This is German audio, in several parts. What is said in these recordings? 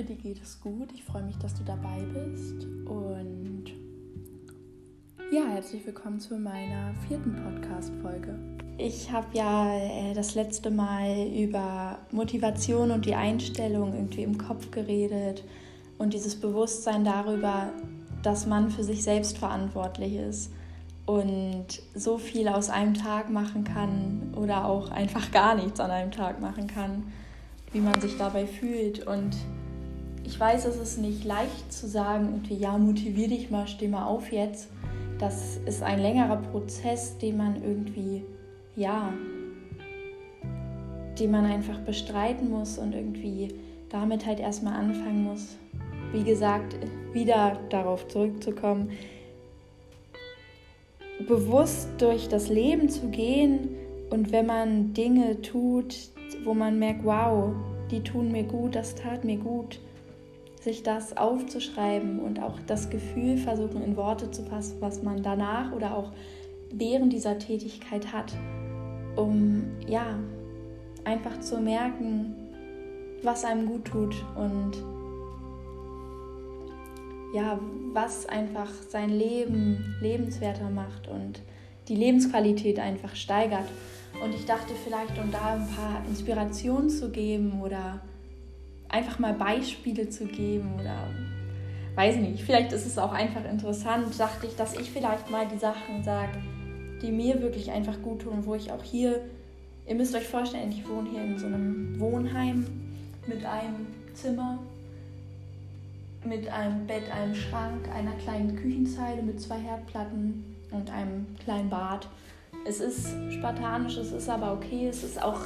hoffe, dir geht es gut. Ich freue mich, dass du dabei bist. Und ja, herzlich willkommen zu meiner vierten Podcast-Folge. Ich habe ja äh, das letzte Mal über Motivation und die Einstellung irgendwie im Kopf geredet und dieses Bewusstsein darüber, dass man für sich selbst verantwortlich ist und so viel aus einem Tag machen kann oder auch einfach gar nichts an einem Tag machen kann, wie man sich dabei fühlt. Und ich weiß, es ist nicht leicht zu sagen, irgendwie, ja, motivier dich mal, steh mal auf jetzt. Das ist ein längerer Prozess, den man irgendwie, ja, den man einfach bestreiten muss und irgendwie damit halt erstmal anfangen muss. Wie gesagt, wieder darauf zurückzukommen, bewusst durch das Leben zu gehen und wenn man Dinge tut, wo man merkt, wow, die tun mir gut, das tat mir gut, sich das aufzuschreiben und auch das Gefühl versuchen in Worte zu fassen, was man danach oder auch während dieser Tätigkeit hat, um ja einfach zu merken, was einem gut tut und ja, was einfach sein Leben lebenswerter macht und die Lebensqualität einfach steigert. Und ich dachte vielleicht, um da ein paar Inspirationen zu geben oder einfach mal Beispiele zu geben oder weiß nicht, vielleicht ist es auch einfach interessant, dachte ich, dass ich vielleicht mal die Sachen sage, die mir wirklich einfach gut tun, wo ich auch hier, ihr müsst euch vorstellen, ich wohne hier in so einem Wohnheim mit einem Zimmer, mit einem Bett, einem Schrank, einer kleinen Küchenzeile mit zwei Herdplatten und einem kleinen Bad. Es ist spartanisch, es ist aber okay, es ist auch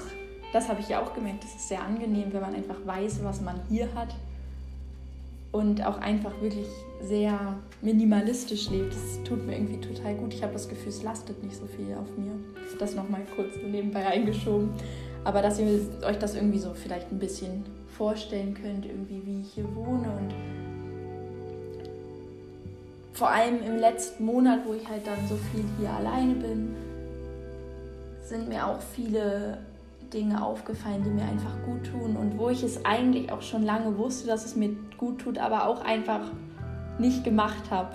das habe ich ja auch gemerkt, es ist sehr angenehm, wenn man einfach weiß, was man hier hat und auch einfach wirklich sehr minimalistisch lebt. Das tut mir irgendwie total gut. Ich habe das Gefühl, es lastet nicht so viel auf mir. Das nochmal kurz nebenbei eingeschoben. Aber dass ihr euch das irgendwie so vielleicht ein bisschen vorstellen könnt, irgendwie wie ich hier wohne und vor allem im letzten Monat, wo ich halt dann so viel hier alleine bin, sind mir auch viele Dinge aufgefallen, die mir einfach gut tun und wo ich es eigentlich auch schon lange wusste, dass es mir gut tut, aber auch einfach nicht gemacht habe.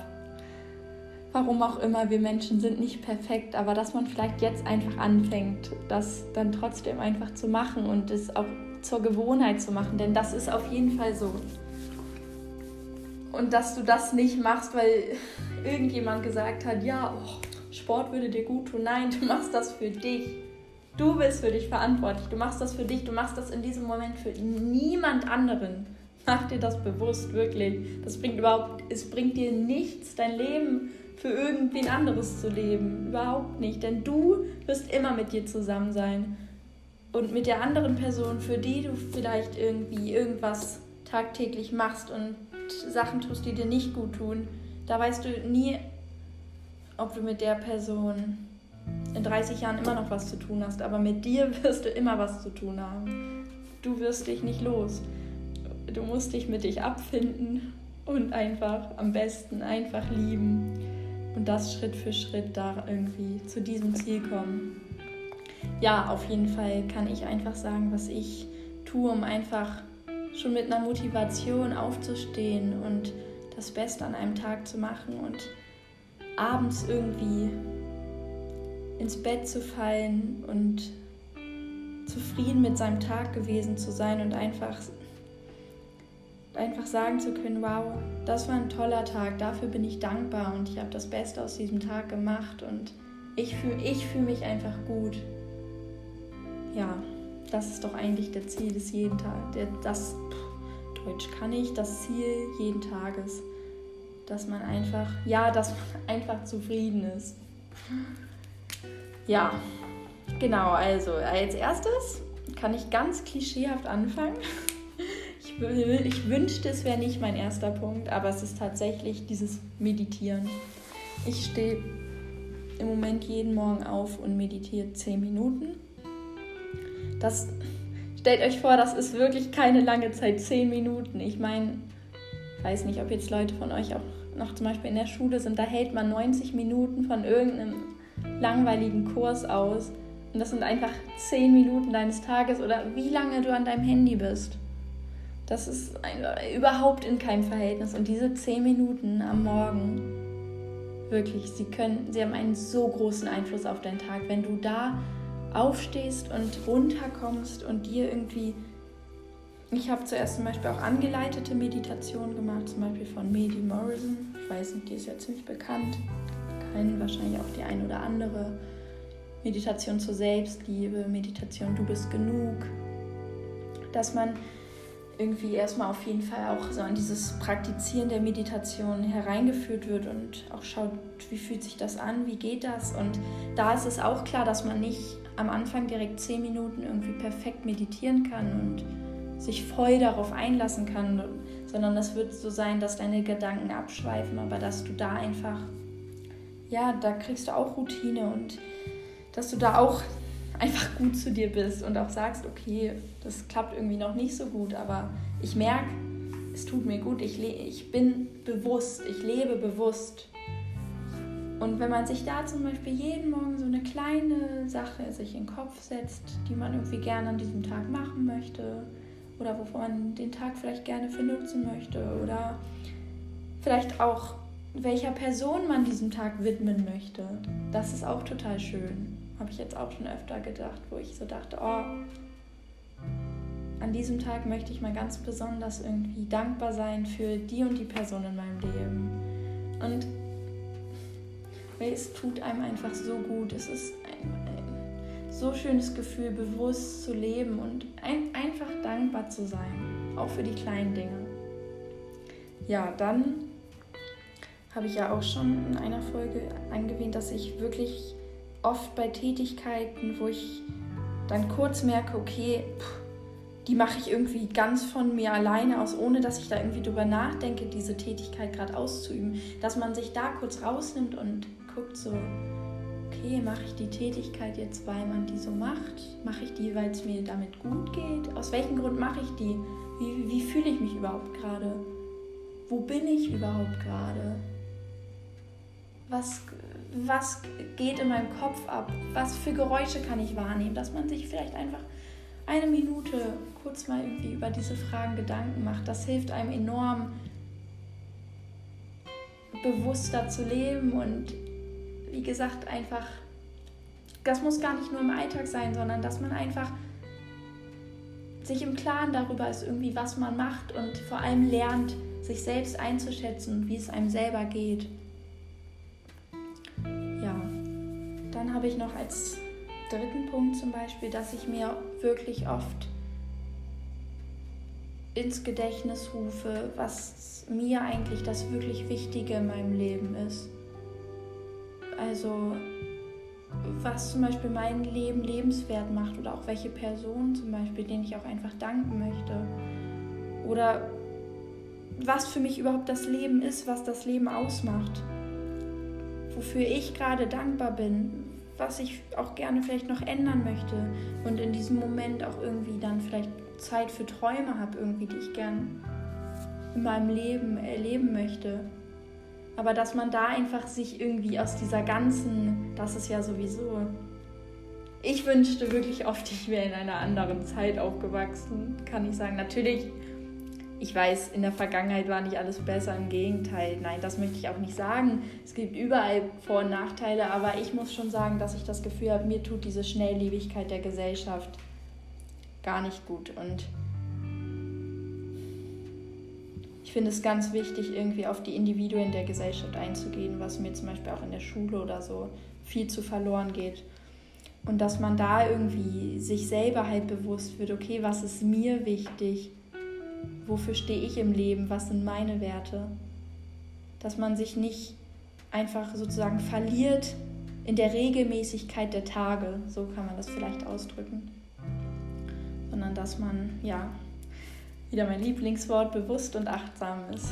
Warum auch immer, wir Menschen sind nicht perfekt, aber dass man vielleicht jetzt einfach anfängt, das dann trotzdem einfach zu machen und es auch zur Gewohnheit zu machen, denn das ist auf jeden Fall so. Und dass du das nicht machst, weil irgendjemand gesagt hat, ja, oh, Sport würde dir gut tun. Nein, du machst das für dich. Du bist für dich verantwortlich. Du machst das für dich. Du machst das in diesem Moment für niemand anderen. Mach dir das bewusst, wirklich. Das bringt überhaupt, es bringt dir nichts, dein Leben für irgendwen anderes zu leben. Überhaupt nicht. Denn du wirst immer mit dir zusammen sein. Und mit der anderen Person, für die du vielleicht irgendwie irgendwas tagtäglich machst und Sachen tust, die dir nicht gut tun, da weißt du nie, ob du mit der Person in 30 Jahren immer noch was zu tun hast, aber mit dir wirst du immer was zu tun haben. Du wirst dich nicht los. Du musst dich mit dich abfinden und einfach am besten einfach lieben und das Schritt für Schritt da irgendwie zu diesem Ziel kommen. Ja, auf jeden Fall kann ich einfach sagen, was ich tue, um einfach schon mit einer Motivation aufzustehen und das Beste an einem Tag zu machen und abends irgendwie ins Bett zu fallen und zufrieden mit seinem Tag gewesen zu sein und einfach, einfach sagen zu können, wow, das war ein toller Tag, dafür bin ich dankbar und ich habe das Beste aus diesem Tag gemacht und ich fühle ich fühl mich einfach gut. Ja, das ist doch eigentlich der Ziel des jeden Tages. Das Deutsch kann ich, das Ziel jeden Tages. Dass man einfach, ja, dass man einfach zufrieden ist. Ja, genau, also als erstes kann ich ganz klischeehaft anfangen. Ich, ich wünschte, es wäre nicht mein erster Punkt, aber es ist tatsächlich dieses Meditieren. Ich stehe im Moment jeden Morgen auf und meditiere 10 Minuten. Das stellt euch vor, das ist wirklich keine lange Zeit, 10 Minuten. Ich meine, weiß nicht, ob jetzt Leute von euch auch noch zum Beispiel in der Schule sind, da hält man 90 Minuten von irgendeinem langweiligen Kurs aus. Und das sind einfach zehn Minuten deines Tages oder wie lange du an deinem Handy bist. Das ist überhaupt in keinem Verhältnis. Und diese zehn Minuten am Morgen, wirklich, sie können, sie haben einen so großen Einfluss auf deinen Tag. Wenn du da aufstehst und runterkommst und dir irgendwie. Ich habe zuerst zum Beispiel auch angeleitete Meditationen gemacht, zum Beispiel von Medi Morrison. Ich weiß nicht, die ist ja ziemlich bekannt. Kennen wahrscheinlich auch die ein oder andere. Meditation zur Selbstliebe, Meditation Du bist genug. Dass man irgendwie erstmal auf jeden Fall auch so an dieses Praktizieren der Meditation hereingeführt wird und auch schaut, wie fühlt sich das an, wie geht das. Und da ist es auch klar, dass man nicht am Anfang direkt zehn Minuten irgendwie perfekt meditieren kann und sich voll darauf einlassen kann, sondern es wird so sein, dass deine Gedanken abschweifen, aber dass du da einfach, ja, da kriegst du auch Routine und dass du da auch einfach gut zu dir bist und auch sagst, okay, das klappt irgendwie noch nicht so gut, aber ich merke, es tut mir gut, ich, ich bin bewusst, ich lebe bewusst. Und wenn man sich da zum Beispiel jeden Morgen so eine kleine Sache sich in den Kopf setzt, die man irgendwie gerne an diesem Tag machen möchte oder wovon man den Tag vielleicht gerne für nutzen möchte oder vielleicht auch welcher Person man diesen Tag widmen möchte, das ist auch total schön habe ich jetzt auch schon öfter gedacht, wo ich so dachte, oh, an diesem Tag möchte ich mal ganz besonders irgendwie dankbar sein für die und die Person in meinem Leben. Und es tut einem einfach so gut. Es ist ein, ein so schönes Gefühl, bewusst zu leben und ein, einfach dankbar zu sein, auch für die kleinen Dinge. Ja, dann habe ich ja auch schon in einer Folge angewähnt, dass ich wirklich oft bei Tätigkeiten, wo ich dann kurz merke, okay, die mache ich irgendwie ganz von mir alleine aus, ohne dass ich da irgendwie drüber nachdenke, diese Tätigkeit gerade auszuüben, dass man sich da kurz rausnimmt und guckt so, okay, mache ich die Tätigkeit jetzt, weil man die so macht? Mache ich die, weil es mir damit gut geht? Aus welchem Grund mache ich die? Wie, wie fühle ich mich überhaupt gerade? Wo bin ich überhaupt gerade? Was, was geht in meinem Kopf ab, was für Geräusche kann ich wahrnehmen, dass man sich vielleicht einfach eine Minute kurz mal irgendwie über diese Fragen Gedanken macht. Das hilft einem enorm, bewusster zu leben und wie gesagt, einfach, das muss gar nicht nur im Alltag sein, sondern dass man einfach sich im Klaren darüber ist, irgendwie, was man macht und vor allem lernt, sich selbst einzuschätzen und wie es einem selber geht. Dann habe ich noch als dritten Punkt zum Beispiel, dass ich mir wirklich oft ins Gedächtnis rufe, was mir eigentlich das wirklich Wichtige in meinem Leben ist. Also was zum Beispiel mein Leben lebenswert macht oder auch welche Personen zum Beispiel, denen ich auch einfach danken möchte. Oder was für mich überhaupt das Leben ist, was das Leben ausmacht. Wofür ich gerade dankbar bin, was ich auch gerne vielleicht noch ändern möchte und in diesem Moment auch irgendwie dann vielleicht Zeit für Träume habe, irgendwie, die ich gern in meinem Leben erleben möchte. Aber dass man da einfach sich irgendwie aus dieser ganzen, das ist ja sowieso. Ich wünschte wirklich oft, ich wäre in einer anderen Zeit aufgewachsen, kann ich sagen. Natürlich ich weiß, in der Vergangenheit war nicht alles besser, im Gegenteil. Nein, das möchte ich auch nicht sagen. Es gibt überall Vor- und Nachteile, aber ich muss schon sagen, dass ich das Gefühl habe, mir tut diese Schnelllebigkeit der Gesellschaft gar nicht gut. Und ich finde es ganz wichtig, irgendwie auf die Individuen der Gesellschaft einzugehen, was mir zum Beispiel auch in der Schule oder so viel zu verloren geht. Und dass man da irgendwie sich selber halt bewusst wird, okay, was ist mir wichtig? Wofür stehe ich im Leben, was sind meine Werte. Dass man sich nicht einfach sozusagen verliert in der Regelmäßigkeit der Tage, so kann man das vielleicht ausdrücken, sondern dass man, ja, wieder mein Lieblingswort, bewusst und achtsam ist.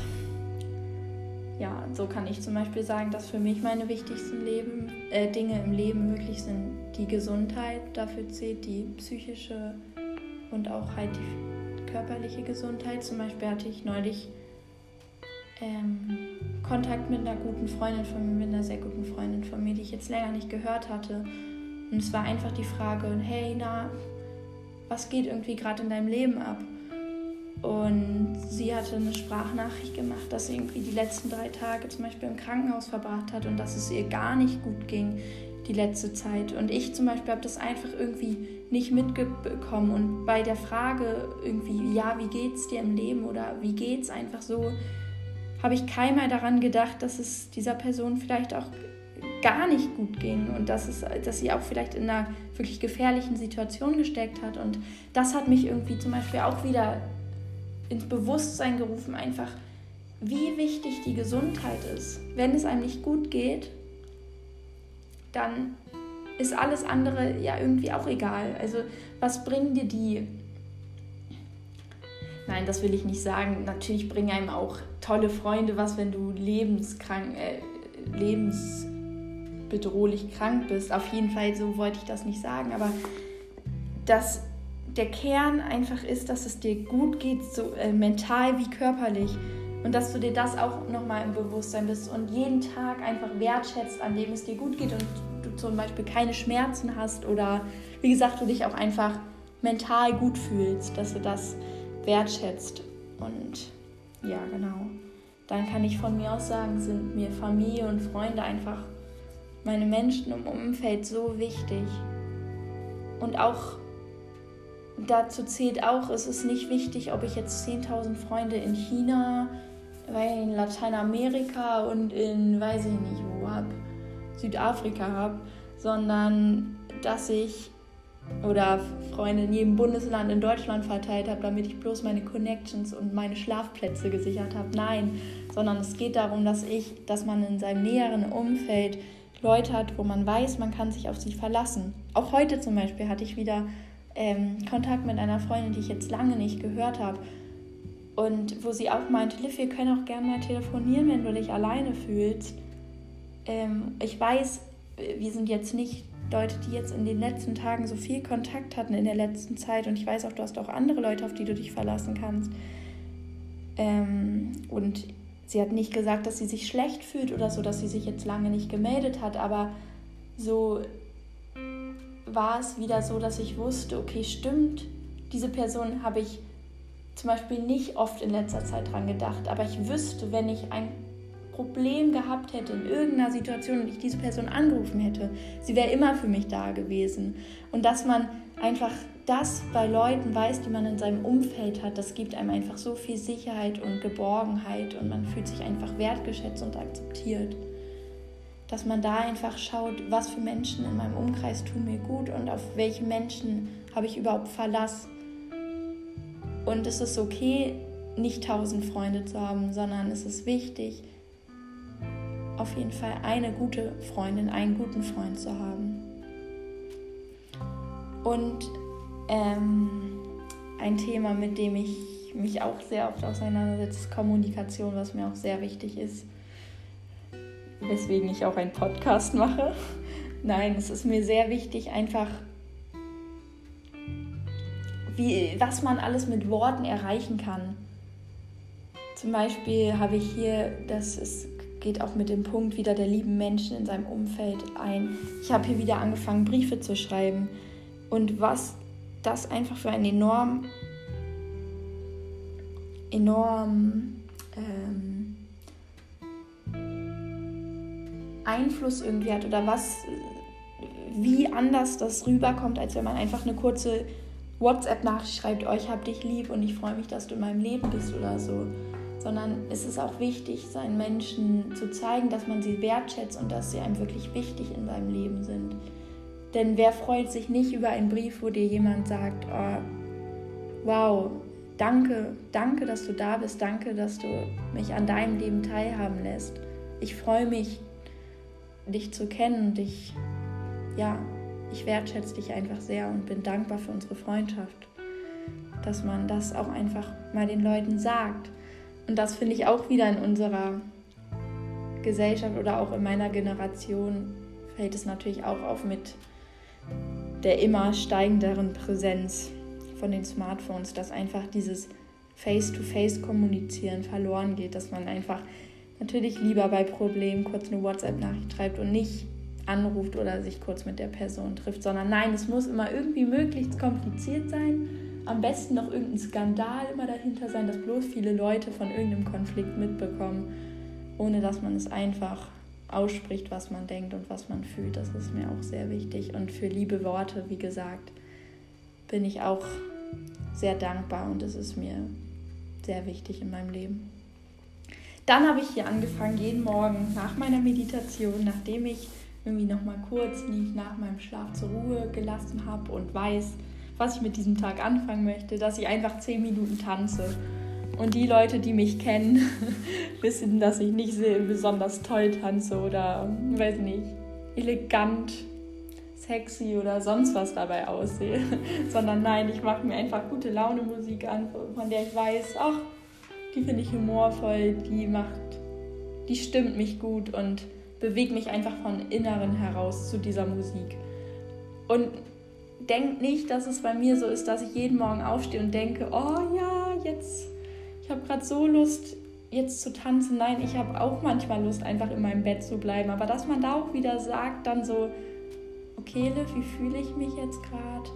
Ja, so kann ich zum Beispiel sagen, dass für mich meine wichtigsten Leben, äh, Dinge im Leben möglich sind. Die Gesundheit, dafür zählt die psychische und auch halt die körperliche Gesundheit. Zum Beispiel hatte ich neulich ähm, Kontakt mit einer guten Freundin von mir, mit einer sehr guten Freundin von mir, die ich jetzt länger nicht gehört hatte. Und es war einfach die Frage, hey, na, was geht irgendwie gerade in deinem Leben ab? Und sie hatte eine Sprachnachricht gemacht, dass sie irgendwie die letzten drei Tage zum Beispiel im Krankenhaus verbracht hat und dass es ihr gar nicht gut ging die letzte Zeit. Und ich zum Beispiel habe das einfach irgendwie nicht mitbekommen. Und bei der Frage irgendwie, ja, wie geht's dir im Leben oder wie geht's einfach so, habe ich keinmal daran gedacht, dass es dieser Person vielleicht auch gar nicht gut ging und dass, es, dass sie auch vielleicht in einer wirklich gefährlichen Situation gesteckt hat. Und das hat mich irgendwie zum Beispiel auch wieder ins Bewusstsein gerufen, einfach wie wichtig die Gesundheit ist. Wenn es einem nicht gut geht, dann ist alles andere ja irgendwie auch egal. Also was bringen dir die? Nein, das will ich nicht sagen. Natürlich bringen einem auch tolle Freunde was, wenn du lebenskrank, äh, lebensbedrohlich krank bist. Auf jeden Fall, so wollte ich das nicht sagen. Aber dass der Kern einfach ist, dass es dir gut geht, so äh, mental wie körperlich. Und dass du dir das auch nochmal im Bewusstsein bist und jeden Tag einfach wertschätzt, an dem es dir gut geht und zum Beispiel keine Schmerzen hast oder wie gesagt, du dich auch einfach mental gut fühlst, dass du das wertschätzt. Und ja, genau. Dann kann ich von mir aus sagen, sind mir Familie und Freunde einfach meine Menschen im Umfeld so wichtig. Und auch dazu zählt auch, es ist nicht wichtig, ob ich jetzt 10.000 Freunde in China, in Lateinamerika und in, weiß ich nicht wo, habe, Südafrika habe, sondern dass ich oder Freunde in jedem Bundesland in Deutschland verteilt habe, damit ich bloß meine Connections und meine Schlafplätze gesichert habe. Nein, sondern es geht darum, dass ich, dass man in seinem näheren Umfeld Leute hat, wo man weiß, man kann sich auf sie verlassen. Auch heute zum Beispiel hatte ich wieder ähm, Kontakt mit einer Freundin, die ich jetzt lange nicht gehört habe. Und wo sie auch meinte, Liv, wir können auch gerne mal telefonieren, wenn du dich alleine fühlst. Ähm, ich weiß, wir sind jetzt nicht Leute, die jetzt in den letzten Tagen so viel Kontakt hatten in der letzten Zeit. Und ich weiß auch, du hast auch andere Leute, auf die du dich verlassen kannst. Ähm, und sie hat nicht gesagt, dass sie sich schlecht fühlt oder so, dass sie sich jetzt lange nicht gemeldet hat, aber so war es wieder so, dass ich wusste, okay, stimmt, diese Person habe ich zum Beispiel nicht oft in letzter Zeit dran gedacht, aber ich wüsste, wenn ich ein Problem gehabt hätte in irgendeiner Situation und ich diese Person angerufen hätte, sie wäre immer für mich da gewesen. Und dass man einfach das bei Leuten weiß, die man in seinem Umfeld hat, das gibt einem einfach so viel Sicherheit und Geborgenheit und man fühlt sich einfach wertgeschätzt und akzeptiert dass man da einfach schaut, was für Menschen in meinem Umkreis tun mir gut und auf welche Menschen habe ich überhaupt Verlass. Und es ist okay, nicht tausend Freunde zu haben, sondern es ist wichtig, auf jeden Fall eine gute Freundin, einen guten Freund zu haben. Und ähm, ein Thema, mit dem ich mich auch sehr oft auseinandersetze, ist Kommunikation, was mir auch sehr wichtig ist weswegen ich auch einen Podcast mache. Nein, es ist mir sehr wichtig, einfach, wie, was man alles mit Worten erreichen kann. Zum Beispiel habe ich hier, das ist, geht auch mit dem Punkt wieder der lieben Menschen in seinem Umfeld ein. Ich habe hier wieder angefangen, Briefe zu schreiben. Und was das einfach für ein enorm, enorm ähm, Einfluss irgendwie hat oder was, wie anders das rüberkommt, als wenn man einfach eine kurze WhatsApp-Nachricht schreibt, ich hab dich lieb und ich freue mich, dass du in meinem Leben bist oder so. Sondern es ist auch wichtig, seinen Menschen zu zeigen, dass man sie wertschätzt und dass sie einem wirklich wichtig in seinem Leben sind. Denn wer freut sich nicht über einen Brief, wo dir jemand sagt, oh, wow, danke, danke, dass du da bist, danke, dass du mich an deinem Leben teilhaben lässt. Ich freue mich, dich zu kennen und ich, ja, ich wertschätze dich einfach sehr und bin dankbar für unsere Freundschaft. Dass man das auch einfach mal den Leuten sagt. Und das finde ich auch wieder in unserer Gesellschaft oder auch in meiner Generation fällt es natürlich auch auf mit der immer steigenderen Präsenz von den Smartphones, dass einfach dieses Face-to-Face-Kommunizieren verloren geht, dass man einfach natürlich lieber bei Problemen kurz eine WhatsApp-Nachricht schreibt und nicht anruft oder sich kurz mit der Person trifft, sondern nein, es muss immer irgendwie möglichst kompliziert sein, am besten noch irgendein Skandal immer dahinter sein, dass bloß viele Leute von irgendeinem Konflikt mitbekommen, ohne dass man es einfach ausspricht, was man denkt und was man fühlt. Das ist mir auch sehr wichtig. Und für liebe Worte, wie gesagt, bin ich auch sehr dankbar und es ist mir sehr wichtig in meinem Leben. Dann habe ich hier angefangen, jeden Morgen nach meiner Meditation, nachdem ich irgendwie noch mal kurz mich nach meinem Schlaf zur Ruhe gelassen habe und weiß, was ich mit diesem Tag anfangen möchte, dass ich einfach zehn Minuten tanze. Und die Leute, die mich kennen, wissen, dass ich nicht besonders toll tanze oder, weiß nicht, elegant, sexy oder sonst was dabei aussehe, sondern nein, ich mache mir einfach gute Laune Musik an, von der ich weiß, ach, die finde ich humorvoll, die macht, die stimmt mich gut und bewegt mich einfach von Inneren heraus zu dieser Musik. Und denkt nicht, dass es bei mir so ist, dass ich jeden Morgen aufstehe und denke, oh ja, jetzt, ich habe gerade so Lust, jetzt zu tanzen. Nein, ich habe auch manchmal Lust, einfach in meinem Bett zu bleiben. Aber dass man da auch wieder sagt, dann so, okay, Liv, wie fühle ich mich jetzt gerade?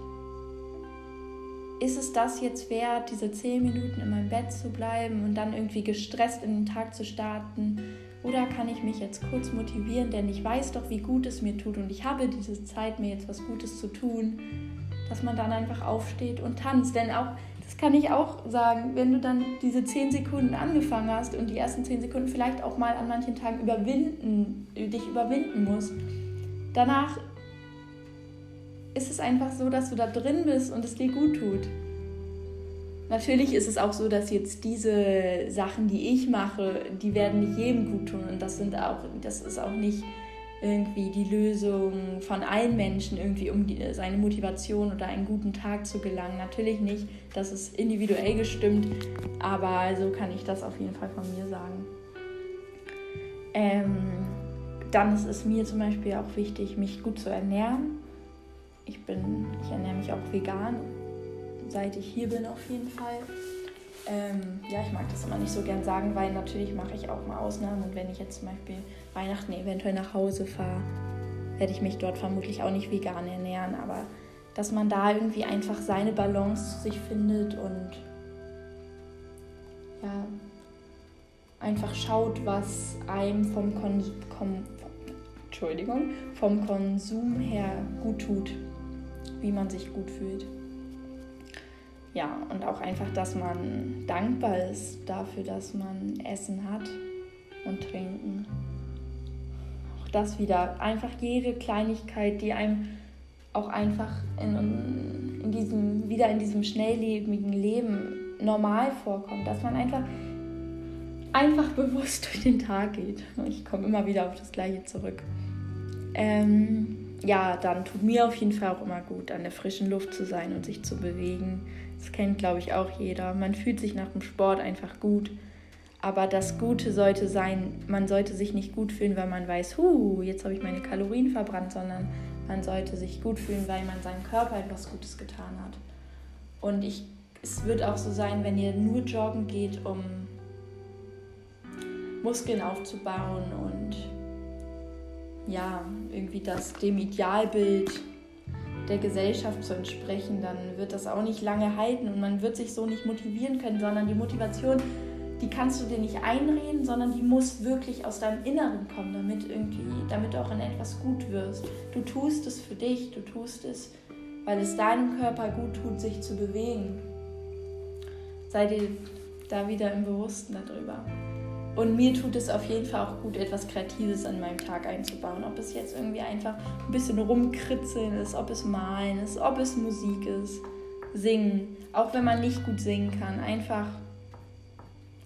Ist es das jetzt wert, diese zehn Minuten in meinem Bett zu bleiben und dann irgendwie gestresst in den Tag zu starten? Oder kann ich mich jetzt kurz motivieren, denn ich weiß doch, wie gut es mir tut und ich habe diese Zeit, mir jetzt was Gutes zu tun, dass man dann einfach aufsteht und tanzt. Denn auch, das kann ich auch sagen, wenn du dann diese zehn Sekunden angefangen hast und die ersten zehn Sekunden vielleicht auch mal an manchen Tagen überwinden, dich überwinden musst, danach ist es einfach so, dass du da drin bist und es dir gut tut. Natürlich ist es auch so, dass jetzt diese Sachen, die ich mache, die werden nicht jedem gut tun und das sind auch, das ist auch nicht irgendwie die Lösung von allen Menschen irgendwie, um die, seine Motivation oder einen guten Tag zu gelangen. Natürlich nicht, das ist individuell gestimmt, aber so kann ich das auf jeden Fall von mir sagen. Ähm, dann ist es mir zum Beispiel auch wichtig, mich gut zu ernähren. Ich bin, ich ernähre mich auch vegan seit ich hier bin auf jeden Fall. Ähm, ja, ich mag das immer nicht so gern sagen, weil natürlich mache ich auch mal Ausnahmen und wenn ich jetzt zum Beispiel Weihnachten eventuell nach Hause fahre, werde ich mich dort vermutlich auch nicht vegan ernähren, aber dass man da irgendwie einfach seine Balance zu sich findet und ja, einfach schaut, was einem vom, Kon Kom Entschuldigung, vom Konsum her gut tut, wie man sich gut fühlt ja, und auch einfach, dass man dankbar ist dafür, dass man Essen hat und Trinken. Auch das wieder, einfach jede Kleinigkeit, die einem auch einfach in, in diesem, wieder in diesem schnelllebigen Leben normal vorkommt, dass man einfach, einfach bewusst durch den Tag geht. Ich komme immer wieder auf das Gleiche zurück. Ähm, ja, dann tut mir auf jeden Fall auch immer gut, an der frischen Luft zu sein und sich zu bewegen. Das kennt, glaube ich, auch jeder. Man fühlt sich nach dem Sport einfach gut. Aber das Gute sollte sein, man sollte sich nicht gut fühlen, weil man weiß, hu, jetzt habe ich meine Kalorien verbrannt, sondern man sollte sich gut fühlen, weil man seinem Körper etwas Gutes getan hat. Und ich, es wird auch so sein, wenn ihr nur joggen geht, um Muskeln aufzubauen und ja, irgendwie das dem Idealbild der Gesellschaft zu entsprechen, dann wird das auch nicht lange halten und man wird sich so nicht motivieren können, sondern die Motivation, die kannst du dir nicht einreden, sondern die muss wirklich aus deinem Inneren kommen, damit irgendwie, damit du auch in etwas gut wirst. Du tust es für dich, du tust es, weil es deinem Körper gut tut, sich zu bewegen. Sei dir da wieder im Bewussten darüber. Und mir tut es auf jeden Fall auch gut, etwas Kreatives an meinem Tag einzubauen. Ob es jetzt irgendwie einfach ein bisschen rumkritzeln ist, ob es malen ist, ob es Musik ist, singen. Auch wenn man nicht gut singen kann. Einfach,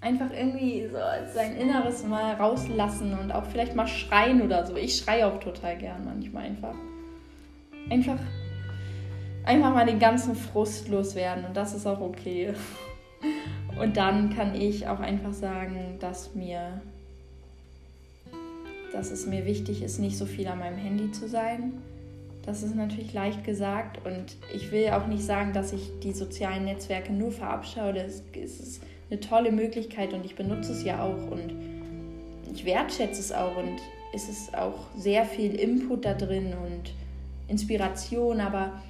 einfach irgendwie so sein Inneres mal rauslassen und auch vielleicht mal schreien oder so. Ich schreie auch total gern manchmal einfach. Einfach, einfach mal den ganzen Frust loswerden und das ist auch okay. Und dann kann ich auch einfach sagen, dass mir, dass es mir wichtig ist, nicht so viel an meinem Handy zu sein. Das ist natürlich leicht gesagt und ich will auch nicht sagen, dass ich die sozialen Netzwerke nur verabscheue. Es ist eine tolle Möglichkeit und ich benutze es ja auch und ich wertschätze es auch und es ist auch sehr viel Input da drin und Inspiration, aber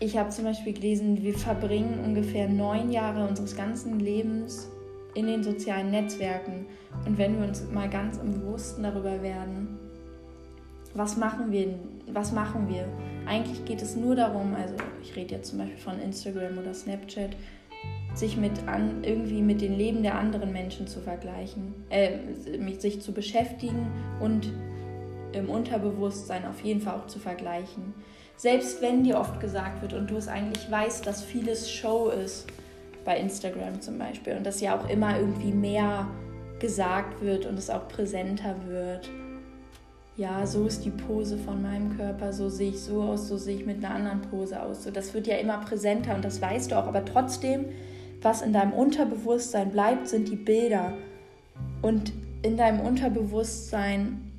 ich habe zum Beispiel gelesen, wir verbringen ungefähr neun Jahre unseres ganzen Lebens in den sozialen Netzwerken. Und wenn wir uns mal ganz im Bewussten darüber werden, was machen wir, was machen wir? Eigentlich geht es nur darum, also ich rede jetzt zum Beispiel von Instagram oder Snapchat, sich mit an, irgendwie mit den Leben der anderen Menschen zu vergleichen, äh, sich zu beschäftigen und im Unterbewusstsein auf jeden Fall auch zu vergleichen. Selbst wenn dir oft gesagt wird und du es eigentlich weißt, dass vieles Show ist, bei Instagram zum Beispiel, und dass ja auch immer irgendwie mehr gesagt wird und es auch präsenter wird. Ja, so ist die Pose von meinem Körper, so sehe ich so aus, so sehe ich mit einer anderen Pose aus. So, das wird ja immer präsenter und das weißt du auch. Aber trotzdem, was in deinem Unterbewusstsein bleibt, sind die Bilder. Und in deinem Unterbewusstsein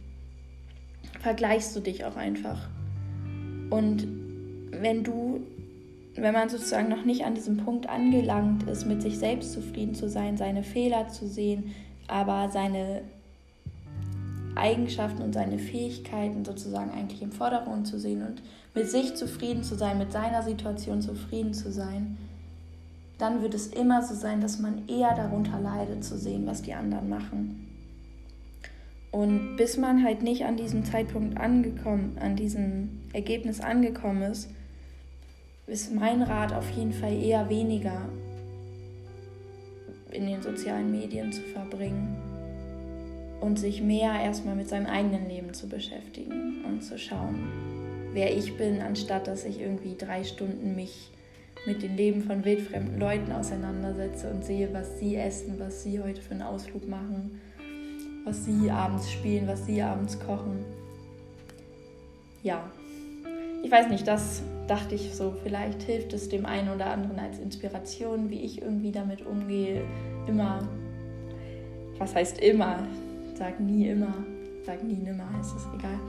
vergleichst du dich auch einfach. Und wenn du, wenn man sozusagen noch nicht an diesem Punkt angelangt ist, mit sich selbst zufrieden zu sein, seine Fehler zu sehen, aber seine Eigenschaften und seine Fähigkeiten sozusagen eigentlich im Vordergrund zu sehen und mit sich zufrieden zu sein, mit seiner Situation zufrieden zu sein, dann wird es immer so sein, dass man eher darunter leidet zu sehen, was die anderen machen. Und bis man halt nicht an diesem Zeitpunkt angekommen, an diesem Ergebnis angekommen ist, ist mein Rat auf jeden Fall eher weniger in den sozialen Medien zu verbringen und sich mehr erstmal mit seinem eigenen Leben zu beschäftigen und zu schauen, wer ich bin, anstatt dass ich irgendwie drei Stunden mich mit den Leben von wildfremden Leuten auseinandersetze und sehe, was sie essen, was sie heute für einen Ausflug machen was sie abends spielen, was sie abends kochen. Ja, ich weiß nicht, das dachte ich so, vielleicht hilft es dem einen oder anderen als Inspiration, wie ich irgendwie damit umgehe. Immer, was heißt immer? Sag nie immer, sag nie nimmer, heißt es egal.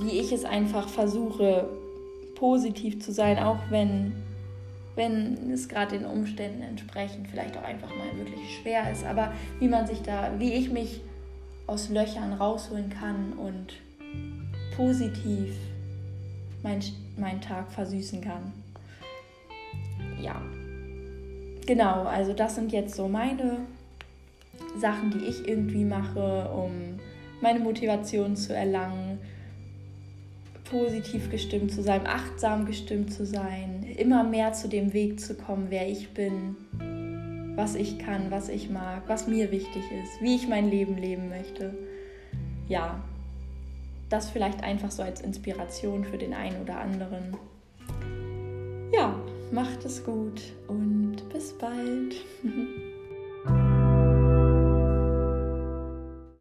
Wie ich es einfach versuche, positiv zu sein, auch wenn wenn es gerade den Umständen entsprechend vielleicht auch einfach mal wirklich schwer ist, aber wie man sich da, wie ich mich aus Löchern rausholen kann und positiv meinen mein Tag versüßen kann. Ja, genau, also das sind jetzt so meine Sachen, die ich irgendwie mache, um meine Motivation zu erlangen, positiv gestimmt zu sein, achtsam gestimmt zu sein, immer mehr zu dem Weg zu kommen, wer ich bin, was ich kann, was ich mag, was mir wichtig ist, wie ich mein Leben leben möchte. Ja, das vielleicht einfach so als Inspiration für den einen oder anderen. Ja, macht es gut und bis bald.